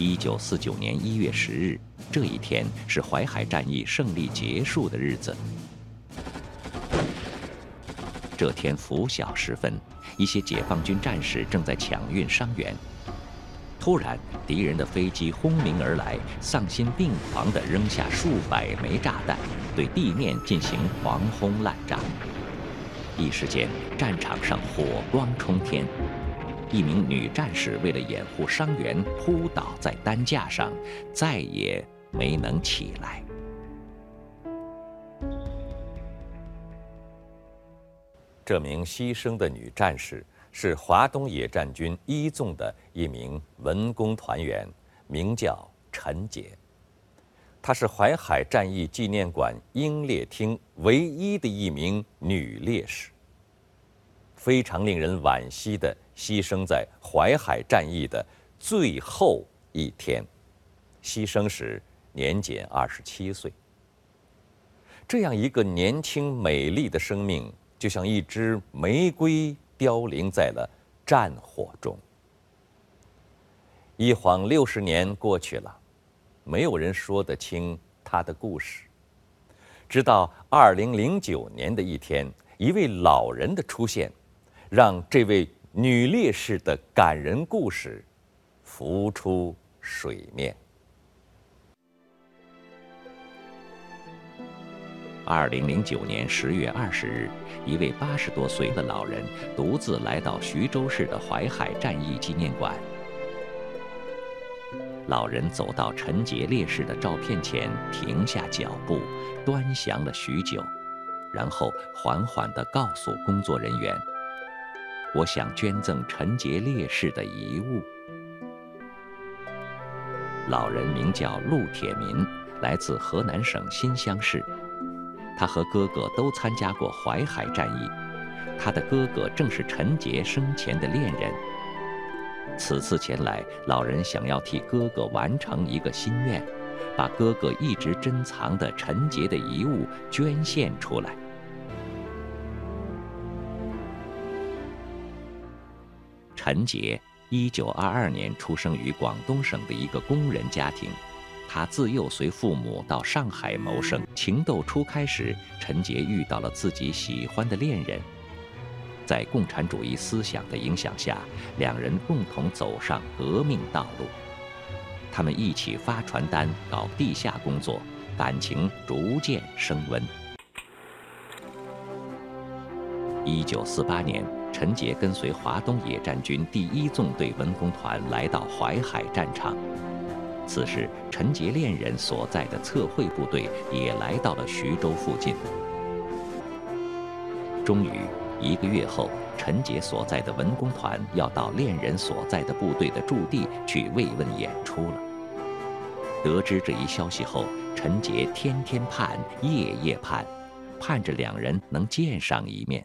一九四九年一月十日，这一天是淮海战役胜利结束的日子。这天拂晓时分，一些解放军战士正在抢运伤员。突然，敌人的飞机轰鸣而来，丧心病狂地扔下数百枚炸弹，对地面进行狂轰滥炸。一时间，战场上火光冲天。一名女战士为了掩护伤员，扑倒在担架上，再也没能起来。这名牺牲的女战士。是华东野战军一纵的一名文工团员，名叫陈杰。她是淮海战役纪念馆英烈厅唯一的一名女烈士。非常令人惋惜的，牺牲在淮海战役的最后一天，牺牲时年仅二十七岁。这样一个年轻美丽的生命，就像一支玫瑰。凋零在了战火中。一晃六十年过去了，没有人说得清他的故事。直到二零零九年的一天，一位老人的出现，让这位女烈士的感人故事浮出水面。二零零九年十月二十日，一位八十多岁的老人独自来到徐州市的淮海战役纪念馆。老人走到陈杰烈士的照片前，停下脚步，端详了许久，然后缓缓地告诉工作人员：“我想捐赠陈杰烈士的遗物。”老人名叫陆铁民，来自河南省新乡市。他和哥哥都参加过淮海战役，他的哥哥正是陈杰生前的恋人。此次前来，老人想要替哥哥完成一个心愿，把哥哥一直珍藏的陈杰的遗物捐献出来。陈杰，一九二二年出生于广东省的一个工人家庭。他自幼随父母到上海谋生。情窦初开时，陈杰遇到了自己喜欢的恋人。在共产主义思想的影响下，两人共同走上革命道路。他们一起发传单、搞地下工作，感情逐渐升温。一九四八年，陈杰跟随华东野战军第一纵队文工团来到淮海战场。此时，陈杰恋人所在的测绘部队也来到了徐州附近。终于，一个月后，陈杰所在的文工团要到恋人所在的部队的驻地去慰问演出了。得知这一消息后，陈杰天天盼，夜夜盼，盼着两人能见上一面。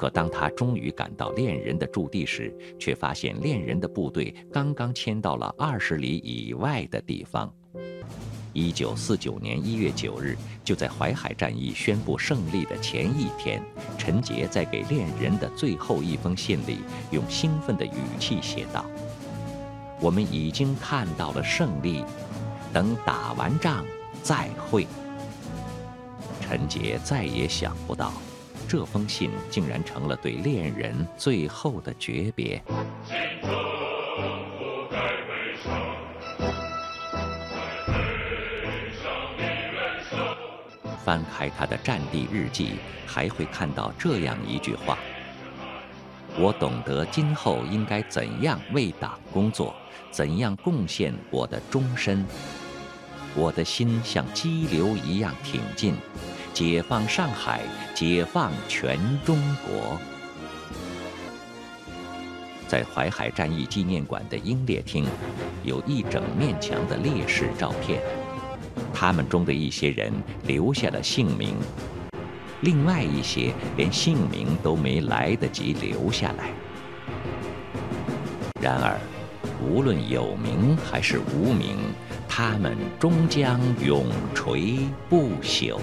可当他终于赶到恋人的驻地时，却发现恋人的部队刚刚迁到了二十里以外的地方。一九四九年一月九日，就在淮海战役宣布胜利的前一天，陈杰在给恋人的最后一封信里，用兴奋的语气写道：“我们已经看到了胜利，等打完仗再会。”陈杰再也想不到。这封信竟然成了对恋人最后的诀别。翻开他的战地日记，还会看到这样一句话：“我懂得今后应该怎样为党工作，怎样贡献我的终身。我的心像激流一样挺进。”解放上海，解放全中国。在淮海战役纪念馆的英烈厅，有一整面墙的烈士照片。他们中的一些人留下了姓名，另外一些连姓名都没来得及留下来。然而，无论有名还是无名，他们终将永垂不朽。